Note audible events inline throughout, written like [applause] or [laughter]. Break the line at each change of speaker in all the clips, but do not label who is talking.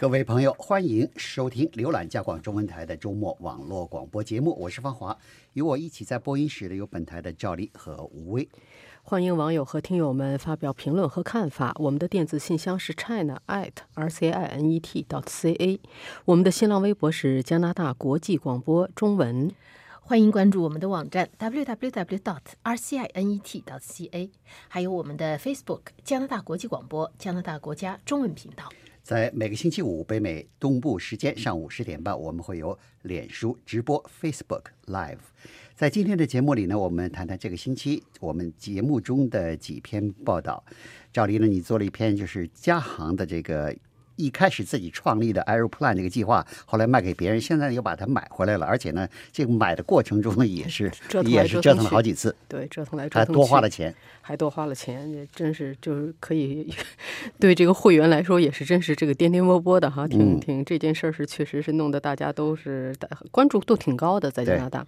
各位朋友，欢迎收听浏览加广中文台的周末网络广播节目，我是方华，与我一起在播音室的有本台的赵丽和吴威。
欢迎网友和听友们发表评论和看法。我们的电子信箱是 china at r c i n e t dot c a，我们的新浪微博是加拿大国际广播中文。
欢迎关注我们的网站 www dot r c i n e t dot c a，还有我们的 Facebook 加拿大国际广播加拿大国家中文频道。
在每个星期五北美东部时间上午十点半，我们会有脸书直播 Facebook Live。在今天的节目里呢，我们谈谈这个星期我们节目中的几篇报道。赵黎呢，你做了一篇就是加航的这个。一开始自己创立的 Aeroplan 这个计划，后来卖给别人，现在又把它买回来了，而且呢，这个买的过程中呢也是也是折腾了好几次，
对，折腾来折腾
还多花了钱，
还多花了钱，也真是就是可以 [laughs] 对这个会员来说也是真是这个颠颠簸簸的哈，挺挺这件事儿是确实是弄得大家都是关注度挺高的，在加拿大。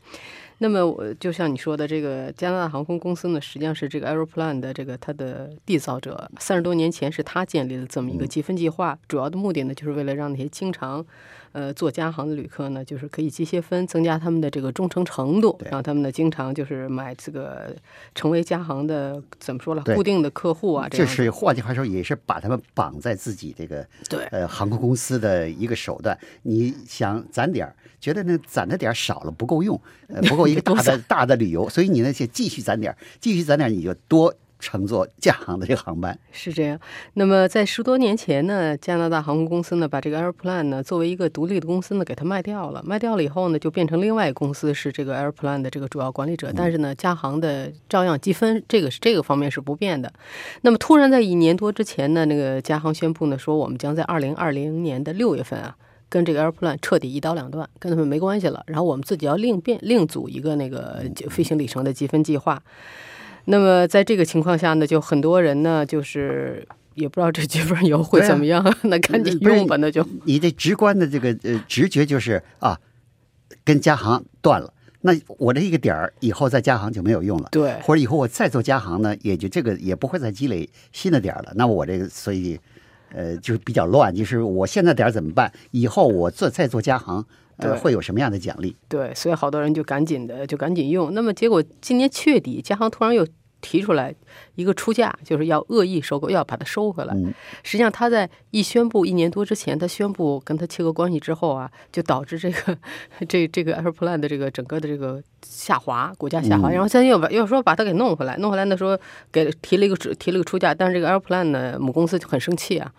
那么我就像你说的，这个加拿大航空公司呢，实际上是这个 Aeroplan 的这个它的缔造者。三十多年前是他建立了这么一个积分计划，主要的目的呢，就是为了让那些经常。呃，做加航的旅客呢，就是可以积些分，增加他们的这个忠诚程度，让他们呢经常就是买这个成为加航的怎么说了，固定的客户啊。
这是换句话说，也是把他们绑在自己这个
对
呃航空公司的一个手段。你想攒点儿，觉得呢攒的点儿少了不够用，呃不够一个 [laughs] 大的大的旅游，所以你呢就继续攒点儿，继续攒点儿，你就多。乘坐加航的这个航班
是这样。那么在十多年前呢，加拿大航空公司呢把这个 Airplane 呢作为一个独立的公司呢给它卖掉了。卖掉了以后呢，就变成另外一个公司是这个 Airplane 的这个主要管理者。但是呢，加航的照样积分，这个是这个方面是不变的。那么突然在一年多之前呢，那个加航宣布呢说我们将在二零二零年的六月份啊跟这个 Airplane 彻底一刀两断，跟他们没关系了。然后我们自己要另变另组一个那个飞行里程的积分计划。那么在这个情况下呢，就很多人呢，就是也不知道这积分以后会怎么样，那赶紧用吧，那就
你的直观的这个呃直觉就是啊，跟加行断了，那我这一个点儿以后再加行就没有用了，
对，
或者以后我再做加行呢，也就这个也不会再积累新的点儿了，那我这个所以呃就是比较乱，就是我现在点儿怎么办？以后我做再做加航。呃，会有什么样的奖励？
对，所以好多人就赶紧的就赶紧用。那么结果今年七月底，加行突然又提出来一个出价，就是要恶意收购，要把它收回来。实际上他在一宣布一年多之前，他宣布跟他切割关系之后啊，就导致这个这这个 Airplan 的这个整个的这个下滑，股价下滑。然后现在又把又说把它给弄回来，弄回来那时候给提了一个提了个出价，但是这个 Airplan 呢母公司就很生气啊，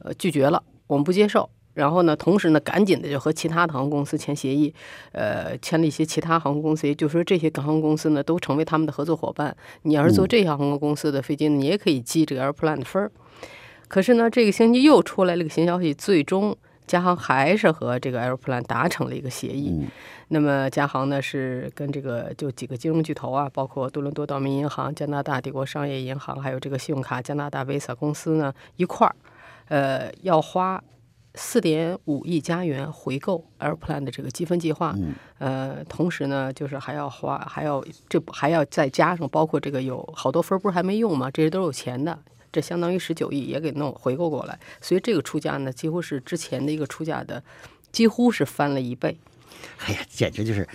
呃拒绝了，我们不接受。然后呢，同时呢，赶紧的就和其他的航空公司签协议，呃，签了一些其他航空公司，也就是说这些航空公司呢都成为他们的合作伙伴。你要是坐这些航空公司的飞机，你也可以积这个 Airplan 的分儿。可是呢，这个星期又出来了个新消息，最终加航还是和这个 Airplan 达成了一个协议。那么加航呢是跟这个就几个金融巨头啊，包括多伦多道明银行、加拿大帝国商业银行，还有这个信用卡加拿大 Visa 公司呢一块儿，呃，要花。四点五亿加元回购 Airplan 的这个积分计划，呃，同时呢，就是还要花，还要这还要再加上，包括这个有好多分不是还没用吗？这些都是有钱的，这相当于十九亿也给弄回购过来，所以这个出价呢，几乎是之前的一个出价的，几乎是翻了一倍。
哎呀，简直就是。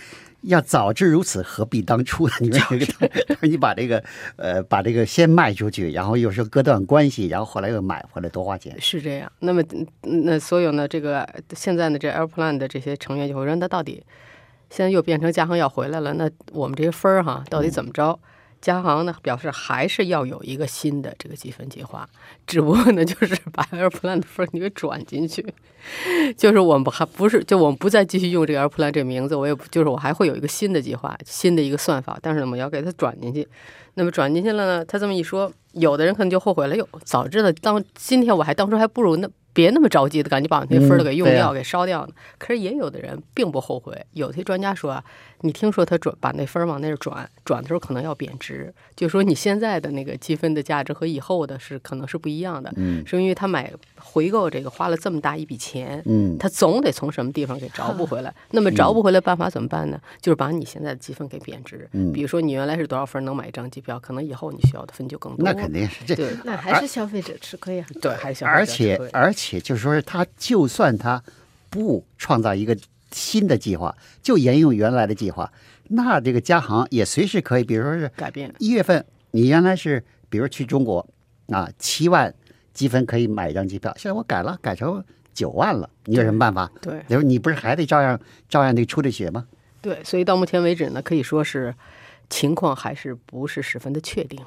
要早知如此，何必当初呢？[laughs] 你说这个，你把这个，呃，把这个先卖出去，然后又说割断关系，然后后来又买回来，多花钱。
是这样。那么，那所有呢，这个现在呢，这 Airplan 的这些成员就会说，那到底现在又变成加恒要回来了，那我们这些分儿哈，到底怎么着？加航呢表示还是要有一个新的这个积分计划，只不过呢就是把 Airplan 的 [laughs] 分你给转进去，就是我们还不是就我们不再继续用这个 Airplan 这名字，我也就是我还会有一个新的计划，新的一个算法，但是呢我要给它转进去。那么转进去了呢，他这么一说，有的人可能就后悔了，哟，早知道当今天我还当初还不如那。别那么着急的，赶紧把那分儿都给用掉，给烧掉呢。可是也有的人并不后悔。有些专家说啊，你听说他转把那分儿往那儿转，转的时候可能要贬值，就说你现在的那个积分的价值和以后的是可能是不一样的。嗯，是因为他买回购这个花了这么大一笔钱，嗯，他总得从什么地方给着补回来。[laughs] 那么着补回来办法怎么办呢？就是把你现在的积分给贬值。嗯，比如说你原来是多少分能买一张机票，可能以后你需要的分就更多。
那肯定是这，
那还是消费者吃亏啊。
对，还是消
费者而且而且。且就是说，他就算他不创造一个新的计划，就沿用原来的计划，那这个加航也随时可以，比如说是
改变。
一月份，你原来是比如去中国啊，七万积分可以买一张机票，现在我改了，改成九万了，你有什么办法？
对，
就是你不是还得照样照样得出这血吗？
对，所以到目前为止呢，可以说是情况还是不是十分的确定。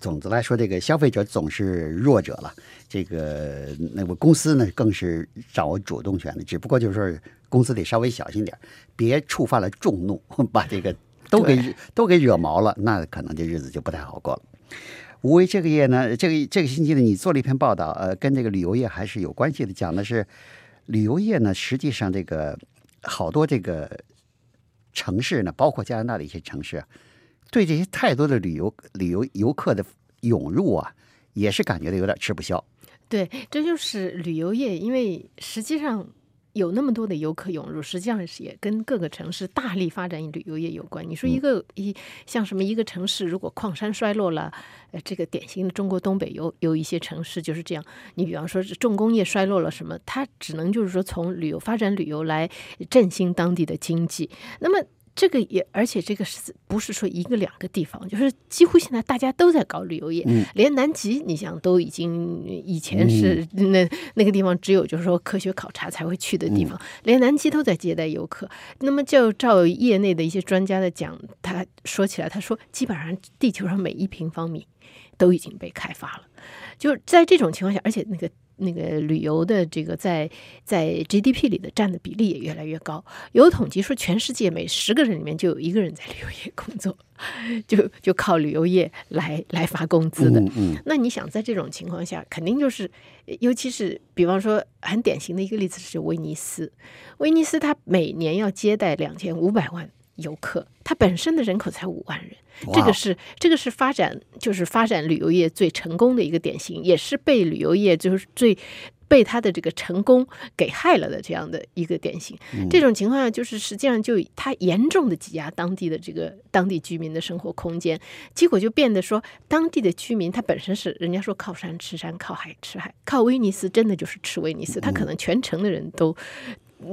总的来说，这个消费者总是弱者了，这个那个公司呢更是掌握主动权的。只不过就是说，公司得稍微小心点，别触犯了众怒，[laughs] 把这个都给都给惹毛了，那可能这日子就不太好过了。无为这个月呢，这个这个星期呢，你做了一篇报道，呃，跟这个旅游业还是有关系的，讲的是旅游业呢，实际上这个好多这个城市呢，包括加拿大的一些城市啊。对这些太多的旅游旅游游客的涌入啊，也是感觉到有点吃不消。
对，这就是旅游业，因为实际上有那么多的游客涌入，实际上是也跟各个城市大力发展旅游业有关。你说一个一像什么一个城市，如果矿山衰落了，呃，这个典型的中国东北有有一些城市就是这样。你比方说重工业衰落了什么，它只能就是说从旅游发展旅游来振兴当地的经济。那么。这个也，而且这个是不是说一个两个地方？就是几乎现在大家都在搞旅游业，连南极，你想都已经以前是那那个地方只有就是说科学考察才会去的地方，连南极都在接待游客。那么就照业内的一些专家的讲，他说起来，他说基本上地球上每一平方米都已经被开发了。就是在这种情况下，而且那个。那个旅游的这个在在 GDP 里的占的比例也越来越高。有统计说，全世界每十个人里面就有一个人在旅游业工作，[laughs] 就就靠旅游业来来发工资的。那你想，在这种情况下，肯定就是，尤其是比方说，很典型的一个例子是威尼斯。威尼斯它每年要接待两千五百万游客，它本身的人口才五万人。这个是这个是发展，就是发展旅游业最成功的一个典型，也是被旅游业就是最被他的这个成功给害了的这样的一个典型。这种情况下，就是实际上就他严重的挤压当地的这个当地居民的生活空间，结果就变得说，当地的居民他本身是人家说靠山吃山，靠海吃海，靠威尼斯真的就是吃威尼斯，他可能全城的人都。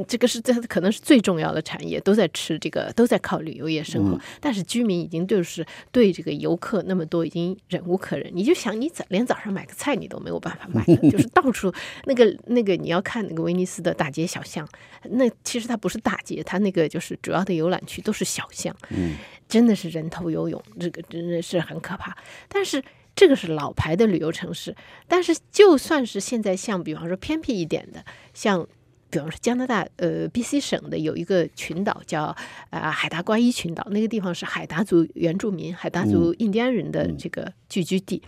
这个是这可能是最重要的产业，都在吃这个，都在靠旅游业生活。但是居民已经就是对这个游客那么多，已经忍无可忍。你就想，你早连早上买个菜你都没有办法买，就是 [laughs] 到处那个那个，你要看那个威尼斯的大街小巷，那其实它不是大街，它那个就是主要的游览区都是小巷，嗯，真的是人头游泳，这个真的是很可怕。但是这个是老牌的旅游城市，但是就算是现在像比方说偏僻一点的，像。比方说加拿大，呃，B.C 省的有一个群岛叫呃海达瓜伊群岛，那个地方是海达族原住民、海达族印第安人的这个聚居地。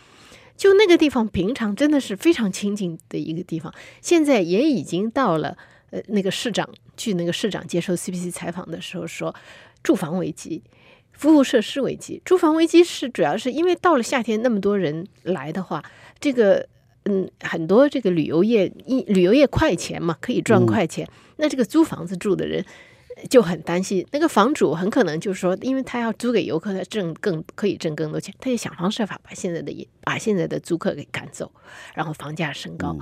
就那个地方，平常真的是非常清静的一个地方，现在也已经到了呃那个市长，据那个市长接受 C.B.C 采访的时候说，住房危机、服务设施危机。住房危机是主要是因为到了夏天那么多人来的话，这个。嗯，很多这个旅游业，一旅游业快钱嘛，可以赚快钱。那这个租房子住的人就很担心，那个房主很可能就是说，因为他要租给游客，他挣更可以挣更多钱，他就想方设法把现在的把现在的租客给赶走，然后房价升高。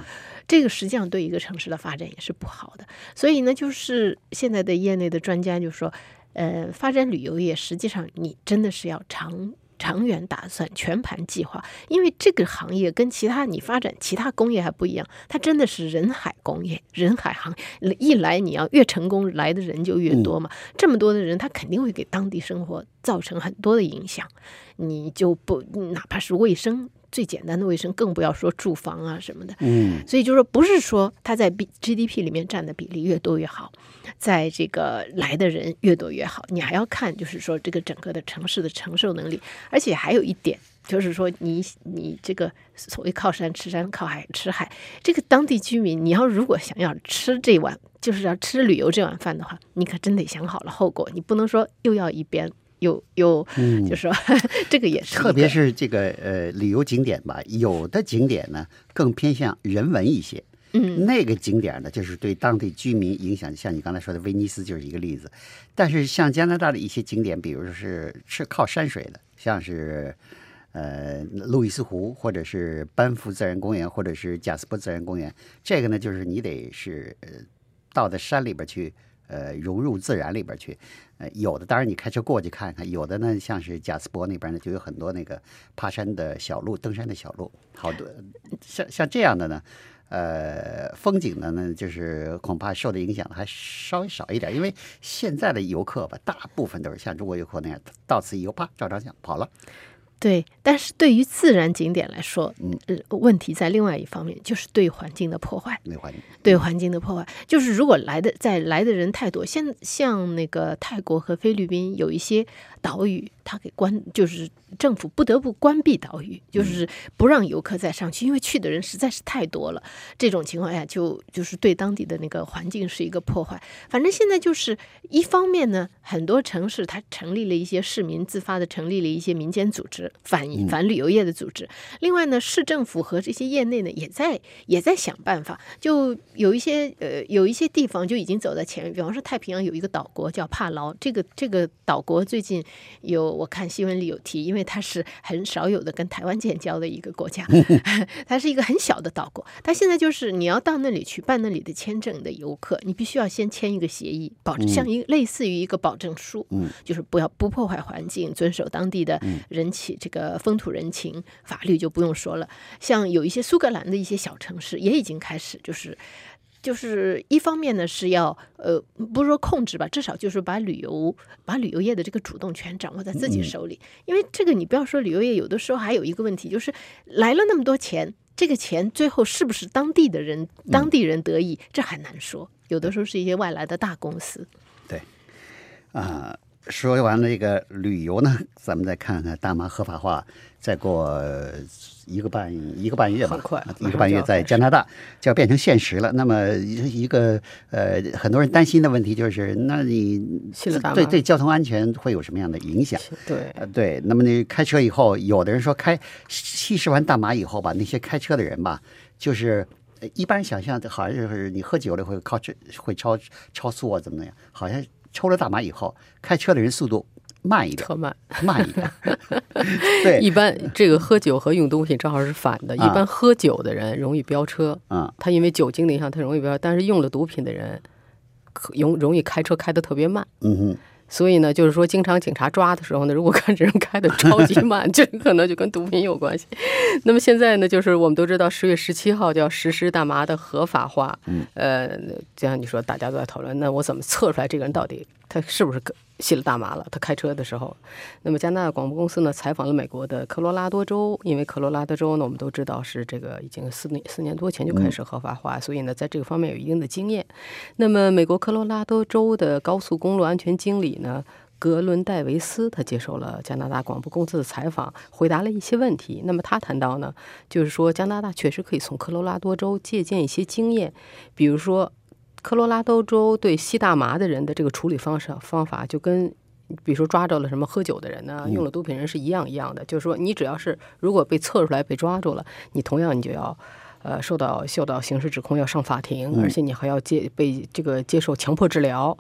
这个实际上对一个城市的发展也是不好的。所以呢，就是现在的业内的专家就说，呃，发展旅游业实际上你真的是要长。长远打算，全盘计划，因为这个行业跟其他你发展其他工业还不一样，它真的是人海工业，人海行业一来你要越成功，来的人就越多嘛。这么多的人，他肯定会给当地生活造成很多的影响。你就不哪怕是卫生。最简单的卫生，更不要说住房啊什么的。嗯，所以就是说不是说它在 B GDP 里面占的比例越多越好，在这个来的人越多越好。你还要看，就是说这个整个的城市的承受能力。而且还有一点，就是说你你这个所谓靠山吃山，靠海吃海，这个当地居民，你要如果想要吃这碗，就是要吃旅游这碗饭的话，你可真得想好了后果。你不能说又要一边。有有，就说 [laughs] 这个也是，
特别是这个呃旅游景点吧，有的景点呢更偏向人文一些，
嗯，
那个景点呢就是对当地居民影响，像你刚才说的威尼斯就是一个例子。但是像加拿大的一些景点，比如说是是靠山水的，像是呃路易斯湖，或者是班夫自然公园，或者是贾斯伯自然公园。这个呢，就是你得是呃到在山里边去，呃融入自然里边去。呃，有的当然你开车过去看看，有的呢像是贾斯伯那边呢，就有很多那个爬山的小路、登山的小路，好多像像这样的呢。呃，风景呢呢，就是恐怕受的影响还稍微少一点，因为现在的游客吧，大部分都是像中国游客那样，到此一游，啪照张相跑了。
对，但是对于自然景点来说，嗯，问题在另外一方面，就是对环境的破坏。
对环境，
对环境的破坏，就是如果来的在来的人太多，像像那个泰国和菲律宾有一些岛屿，它给关，就是政府不得不关闭岛屿，就是不让游客再上去，因为去的人实在是太多了。这种情况下，就就是对当地的那个环境是一个破坏。反正现在就是一方面呢，很多城市它成立了一些市民自发的成立了一些民间组织。反反旅游业的组织，另外呢，市政府和这些业内呢，也在也在想办法。就有一些呃，有一些地方就已经走在前面。比方说，太平洋有一个岛国叫帕劳，这个这个岛国最近有我看新闻里有提，因为它是很少有的跟台湾建交的一个国家，[laughs] 它是一个很小的岛国。它现在就是你要到那里去办那里的签证的游客，你必须要先签一个协议，保证像一类似于一个保证书，嗯，就是不要不破坏环境，遵守当地的人情。这个风土人情、法律就不用说了。像有一些苏格兰的一些小城市，也已经开始，就是就是一方面呢是要呃，不是说控制吧，至少就是把旅游、把旅游业的这个主动权掌握在自己手里。因为这个，你不要说旅游业，有的时候还有一个问题，就是来了那么多钱，这个钱最后是不是当地的人、当地人得益，这很难说。有的时候是一些外来的大公司。
对，啊。说完了这个旅游呢，咱们再看看大麻合法化。再过一个半一个半月吧，一个半月在加拿大就要变成现实了。那么一个呃，很多人担心的问题就是，那你对对交通安全会有什么样的影响？
对，
对。那么你开车以后，有的人说开吸食完大麻以后吧，那些开车的人吧，就是一般想象好像就是你喝酒了会靠这会超超速啊，怎么怎么样？好像。抽了大麻以后，开车的人速度慢一点，
特慢，
慢一点。[laughs] 对，
一般这个喝酒和用东西正好是反的。一般喝酒的人容易飙车，
嗯，
他因为酒精的影响，他容易飙。但是用了毒品的人，容容易开车开的特别慢。
嗯哼。
所以呢，就是说，经常警察抓的时候呢，如果看这人开的超级慢，[laughs] 这可能就跟毒品有关系。那么现在呢，就是我们都知道，十月十七号就要实施大麻的合法化。
嗯，
呃，就像你说，大家都在讨论，那我怎么测出来这个人到底他是不是吸了大麻了？他开车的时候，那么加拿大广播公司呢采访了美国的科罗拉多州，因为科罗拉多州呢，我们都知道是这个已经四年四年多前就开始合法化，所以呢，在这个方面有一定的经验。那么美国科罗拉多州的高速公路安全经理。呢，格伦戴维斯他接受了加拿大广播公司的采访，回答了一些问题。那么他谈到呢，就是说加拿大确实可以从科罗拉多州借鉴一些经验，比如说科罗拉多州对吸大麻的人的这个处理方式方法，就跟比如说抓着了什么喝酒的人呢，用了毒品人是一样一样的。就是说，你只要是如果被测出来被抓住了，你同样你就要呃受到受到刑事指控，要上法庭，而且你还要接被这个接受强迫治疗。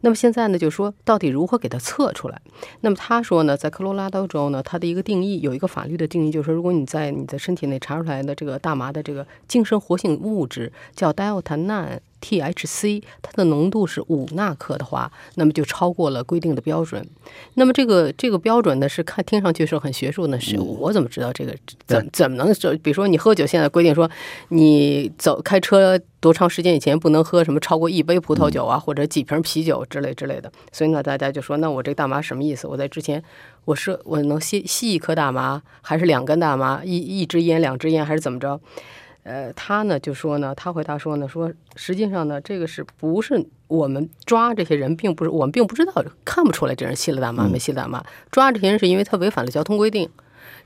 那么现在呢，就是说到底如何给它测出来？那么他说呢，在科罗拉多州呢，它的一个定义有一个法律的定义，就是说，如果你在你的身体内查出来的这个大麻的这个精神活性物质叫 delta nine。THC 它的浓度是五纳克的话，那么就超过了规定的标准。那么这个这个标准呢，是看听上去是很学术的，是我怎么知道这个怎怎么能说？比如说你喝酒，现在规定说你走开车多长时间以前不能喝什么超过一杯葡萄酒啊，或者几瓶啤酒之类之类的。所以呢，大家就说那我这大麻什么意思？我在之前我是我能吸吸一颗大麻，还是两根大麻？一一支烟，两支烟，还是怎么着？呃，他呢就说呢，他回答说呢，说实际上呢，这个是不是我们抓这些人，并不是我们并不知道，看不出来这人吸了大麻没吸大麻。抓这些人是因为他违反了交通规定，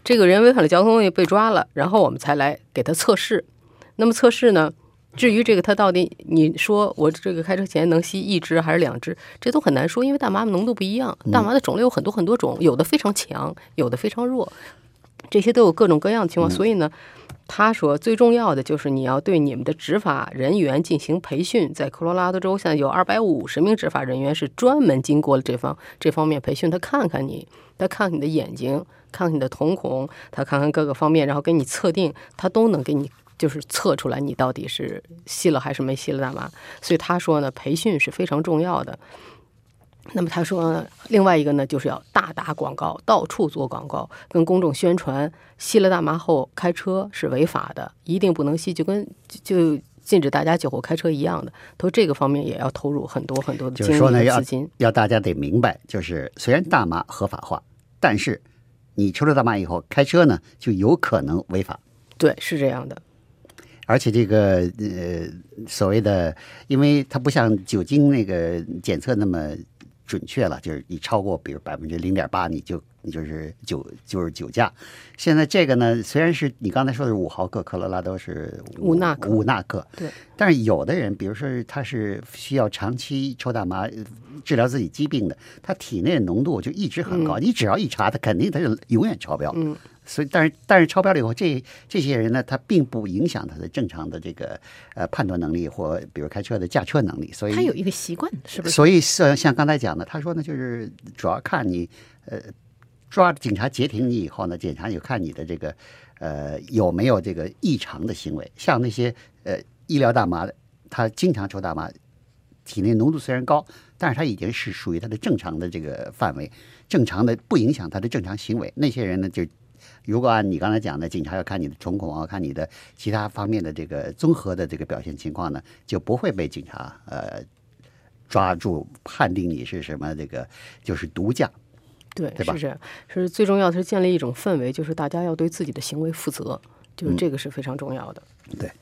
这个人违反了交通规定被抓了，然后我们才来给他测试。那么测试呢，至于这个他到底，你说我这个开车前能吸一支还是两支，这都很难说，因为大麻的浓度不一样，大麻的种类有很多很多种，有的非常强，有的非常弱。这些都有各种各样的情况。所以呢，他说最重要的就是你要对你们的执法人员进行培训。在科罗拉多州，现在有二百五十名执法人员是专门经过了这方这方面培训，他看看你，他看看你的眼睛，看看你的瞳孔，他看看各个方面，然后给你测定，他都能给你。就是测出来你到底是吸了还是没吸了大麻，所以他说呢，培训是非常重要的。那么他说，另外一个呢，就是要大打广告，到处做广告，跟公众宣传，吸了大麻后开车是违法的，一定不能吸，就跟就禁止大家酒后开车一样的。他说这个方面也要投入很多很多的精力资金。
要大家得明白，就是虽然大麻合法化，但是你抽了大麻以后开车呢，就有可能违法。
对，是这样的。
而且这个呃，所谓的，因为它不像酒精那个检测那么准确了，就是你超过比如百分之零点八，你就你就是酒就是酒驾。现在这个呢，虽然是你刚才说的是五毫克，科罗拉多是
五纳克，
五纳克，
对。
但是有的人，比如说他是需要长期抽大麻治疗自己疾病的，他体内的浓度就一直很高，你只要一查，他肯定他是永远超标。
嗯。
所以，但是但是超标了以后，这这些人呢，他并不影响他的正常的这个呃判断能力或比如开车的驾车能力。所以
他有一个习惯，是不是？
所以像像刚才讲的，他说呢，就是主要看你呃抓警察截停你以后呢，检查就看你的这个呃有没有这个异常的行为。像那些呃医疗大麻的，他经常抽大麻，体内浓度虽然高，但是他已经是属于他的正常的这个范围，正常的不影响他的正常行为。那些人呢就。如果按你刚才讲的，警察要看你的瞳孔啊，看你的其他方面的这个综合的这个表现情况呢，就不会被警察呃抓住判定你是什么这个就是毒驾，
对，
对？
是这样，是最重要的是建立一种氛围，就是大家要对自己的行为负责，就是这个是非常重要的。
对，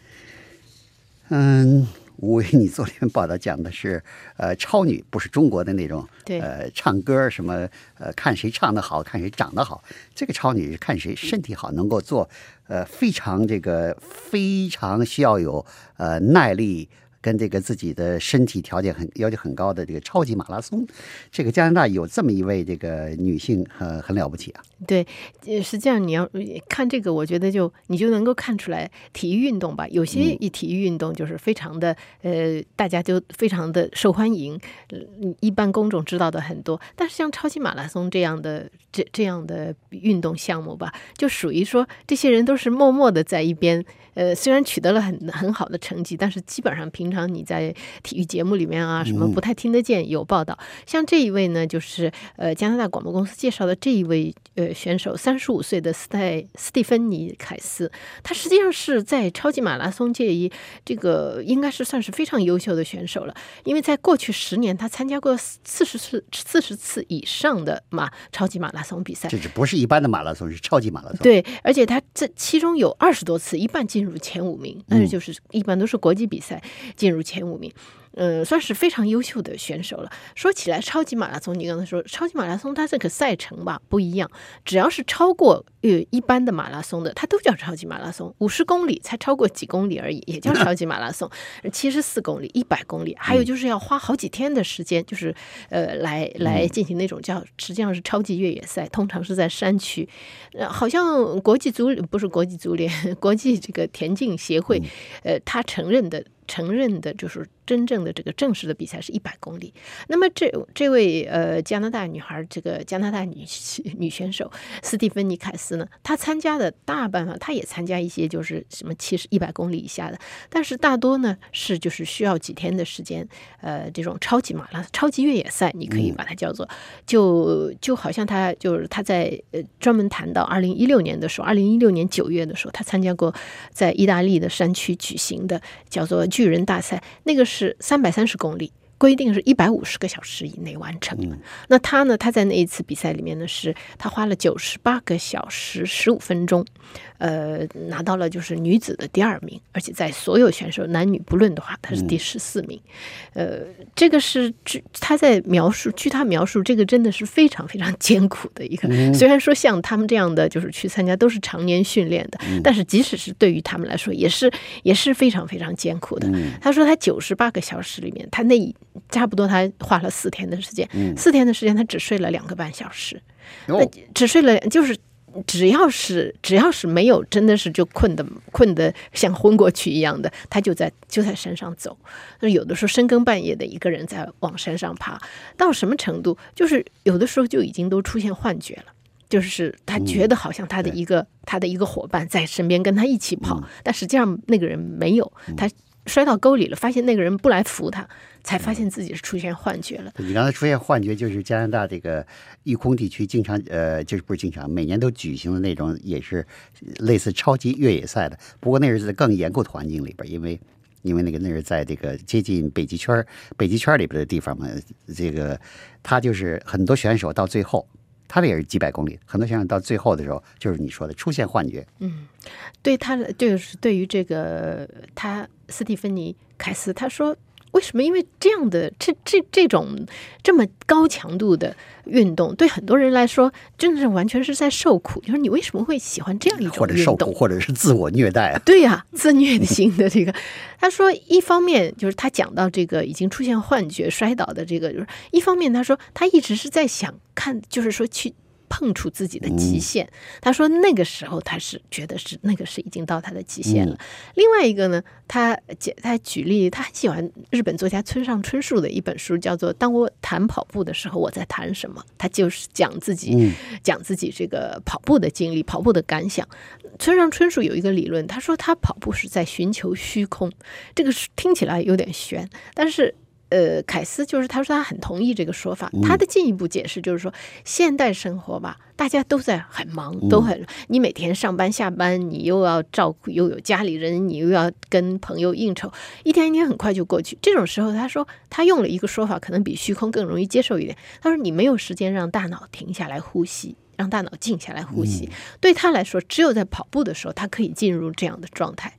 嗯。我为你昨天报道，讲的是，呃，超女不是中国的那种，呃，唱歌什么，呃，看谁唱的好看谁长得好，这个超女是看谁身体好，能够做，呃，非常这个非常需要有呃耐力。跟这个自己的身体条件很要求很高的这个超级马拉松，这个加拿大有这么一位这个女性，很很了不起啊。
对，实际上你要看这个，我觉得就你就能够看出来，体育运动吧，有些一体育运动就是非常的呃，大家就非常的受欢迎，一般公众知道的很多。但是像超级马拉松这样的这这样的运动项目吧，就属于说这些人都是默默的在一边。呃，虽然取得了很很好的成绩，但是基本上平常你在体育节目里面啊，什么不太听得见有报道。像这一位呢，就是呃加拿大广播公司介绍的这一位呃选手，三十五岁的斯泰斯蒂芬妮凯斯，他实际上是在超级马拉松界一这个应该是算是非常优秀的选手了，因为在过去十年他参加过四十次四十次以上的马超级马拉松比赛，
这是不是一般的马拉松，是超级马拉松。
对，而且他这其中有二十多次，一半进。入前五名，但是就是一般都是国际比赛进入前五名。嗯，算是非常优秀的选手了。说起来，超级马拉松，你刚才说超级马拉松，它这个赛程吧不一样，只要是超过呃一般的马拉松的，它都叫超级马拉松。五十公里才超过几公里而已，也叫超级马拉松。七十四公里、一百公里，还有就是要花好几天的时间，就是呃来来进行那种叫实际上是超级越野赛，通常是在山区。呃，好像国际足不是国际足联，[laughs] 国际这个田径协会，呃，他承认的。承认的就是真正的这个正式的比赛是一百公里。那么这这位呃加拿大女孩，这个加拿大女 [laughs] 女选手斯蒂芬妮凯斯呢，她参加的大半啊，她也参加一些就是什么七十一百公里以下的，但是大多呢是就是需要几天的时间，呃，这种超级马拉超级越野赛，你可以把它叫做，就就好像她就是她在呃专门谈到二零一六年的时候，二零一六年九月的时候，她参加过在意大利的山区举行的叫做。巨人大赛那个是是三百三十公里，规定是一百五十个小时以内完成。那他呢？他在那一次比赛里面呢，是他花了九十八个小时十五分钟。呃，拿到了就是女子的第二名，而且在所有选手男女不论的话，她是第十四名。呃，这个是据他在描述，据他描述，这个真的是非常非常艰苦的一个。虽然说像他们这样的就是去参加都是常年训练的，但是即使是对于他们来说，也是也是非常非常艰苦的。他说他九十八个小时里面，他那差不多他花了四天的时间，四天的时间他只睡了两个半小时，那只睡了就是。只要是只要是没有真的是就困的困的像昏过去一样的，他就在就在山上走。那有的时候深更半夜的一个人在往山上爬，到什么程度？就是有的时候就已经都出现幻觉了，就是他觉得好像他的一个、他的一个伙伴在身边跟他一起跑，但实际上那个人没有，他摔到沟里了，发现那个人不来扶他，才发现自己是出现幻觉了。
你刚才出现幻觉，就是加拿大这个育空地区经常呃，就是不是经常，每年都举行的那种，也是类似超级越野赛的。不过那是在更严酷的环境里边，因为因为那个那是在这个接近北极圈北极圈里边的地方嘛，这个他就是很多选手到最后。他的也是几百公里，很多选手到最后的时候，就是你说的出现幻觉。
嗯，对他就是对于这个他斯蒂芬妮凯斯，他说为什么？因为这样的这这这种这么高强度的运动，对很多人来说，真的是完全是在受苦。就是你为什么会喜欢这样一种
或者受苦，或者是自我虐待啊？
对呀，自虐型的这个。[laughs] 他说，一方面就是他讲到这个已经出现幻觉、摔倒的这个，就是一方面他说他一直是在想看，就是说去。碰触自己的极限，他说那个时候他是觉得是那个是已经到他的极限了。另外一个呢，他他举例，他很喜欢日本作家村上春树的一本书，叫做《当我谈跑步的时候，我在谈什么》。他就是讲自己讲自己这个跑步的经历、跑步的感想。村上春树有一个理论，他说他跑步是在寻求虚空，这个是听起来有点悬，但是。呃，凯斯就是他说他很同意这个说法。他的进一步解释就是说，现代生活吧，大家都在很忙，都很你每天上班下班，你又要照顾，又有家里人，你又要跟朋友应酬，一天一天很快就过去。这种时候，他说他用了一个说法，可能比虚空更容易接受一点。他说你没有时间让大脑停下来呼吸，让大脑静下来呼吸。对他来说，只有在跑步的时候，他可以进入这样的状态，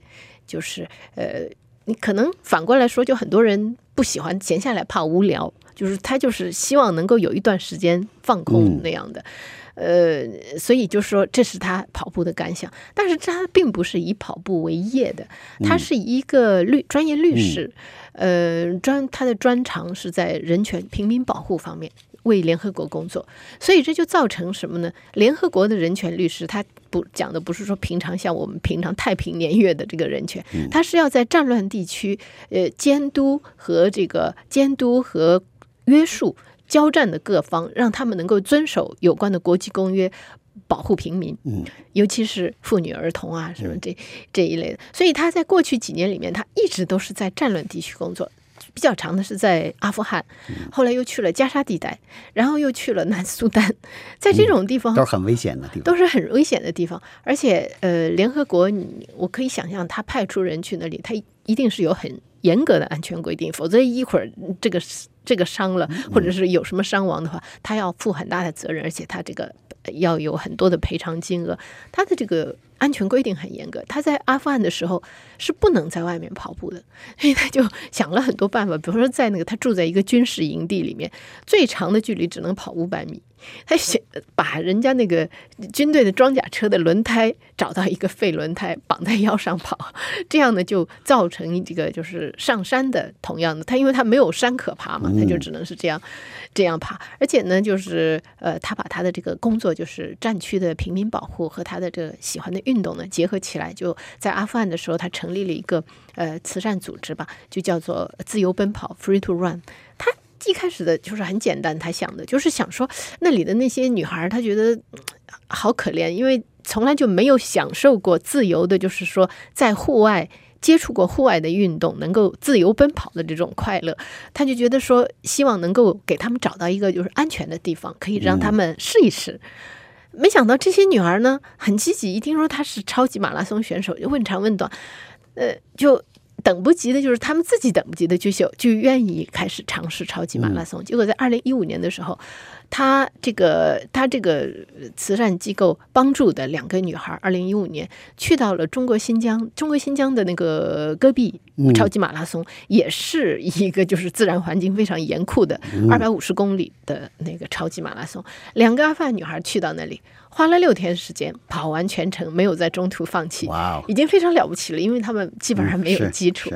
就是呃。你可能反过来说，就很多人不喜欢闲下来，怕无聊，就是他就是希望能够有一段时间放空那样的，呃，所以就说这是他跑步的感想。但是他并不是以跑步为业的，他是一个律专业律师，呃，专他的专长是在人权、平民保护方面。为联合国工作，所以这就造成什么呢？联合国的人权律师他不讲的不是说平常像我们平常太平年月的这个人权，他是要在战乱地区呃监督和这个监督和约束交战的各方，让他们能够遵守有关的国际公约，保护平民，嗯，尤其是妇女儿童啊什么这这一类的。所以他在过去几年里面，他一直都是在战乱地区工作。比较长的是在阿富汗，后来又去了加沙地带，然后又去了南苏丹，[laughs] 在这种地方
都是很危险的地方，
都是很危险的地方。而且，呃，联合国，我可以想象，他派出人去那里，他一定是有很严格的安全规定，否则一会儿这个这个伤了，或者是有什么伤亡的话，他要负很大的责任，而且他这个要有很多的赔偿金额，他的这个。安全规定很严格，他在阿富汗的时候是不能在外面跑步的，[laughs] 所以他就想了很多办法，比如说在那个他住在一个军事营地里面，最长的距离只能跑五百米。他选把人家那个军队的装甲车的轮胎找到一个废轮胎绑在腰上跑，这样呢就造成这个就是上山的同样的他因为他没有山可爬嘛，他就只能是这样这样爬。而且呢，就是呃，他把他的这个工作就是战区的平民保护和他的这个喜欢的运动呢结合起来，就在阿富汗的时候，他成立了一个呃慈善组织吧，就叫做自由奔跑 （Free to Run）。他。一开始的就是很简单，他想的就是想说那里的那些女孩，他觉得好可怜，因为从来就没有享受过自由的，就是说在户外接触过户外的运动，能够自由奔跑的这种快乐，他就觉得说希望能够给他们找到一个就是安全的地方，可以让他们试一试。没想到这些女孩呢很积极，一听说她是超级马拉松选手，就问长问短，呃，就。等不及的，就是他们自己等不及的，就就就愿意开始尝试超级马拉松。结果在二零一五年的时候，他这个他这个慈善机构帮助的两个女孩，二零一五年去到了中国新疆，中国新疆的那个戈壁超级马拉松，也是一个就是自然环境非常严酷的二百五十公里的那个超级马拉松。两个阿富汗女孩去到那里。花了六天时间跑完全程，没有在中途放弃，已经非常了不起了。因为他们基本上没有基础。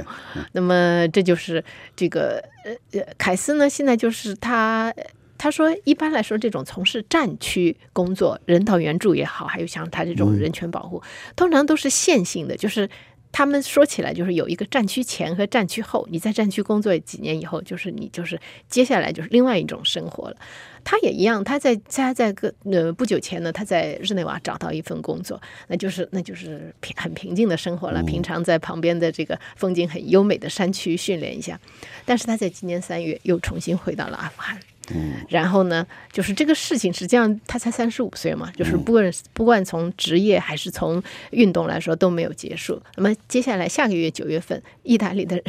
那么这就是这个呃呃，凯斯呢，现在就是他他说，一般来说，这种从事战区工作、人道援助也好，还有像他这种人权保护，通常都是线性的，就是他们说起来就是有一个战区前和战区后。你在战区工作几年以后，就是你就是接下来就是另外一种生活了。他也一样，他在他在个呃不久前呢，他在日内瓦找到一份工作，那就是那就是平很平静的生活了。平常在旁边的这个风景很优美的山区训练一下，但是他在今年三月又重新回到了阿富汗。嗯，然后呢，就是这个事情实际上他才三十五岁嘛，就是不管不管从职业还是从运动来说都没有结束。那么接下来下个月九月份，意大利的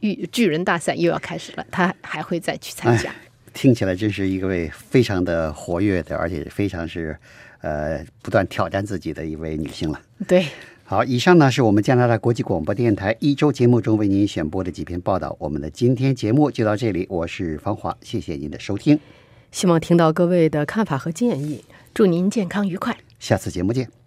巨 [laughs] 巨人大赛又要开始了，他还会再去参加。
听起来真是一位非常的活跃的，而且非常是，呃，不断挑战自己的一位女性了。
对，
好，以上呢是我们加拿大国际广播电台一周节目中为您选播的几篇报道。我们的今天节目就到这里，我是方华，谢谢您的收听。
希望听到各位的看法和建议，
祝您健康愉快，
下次节目见。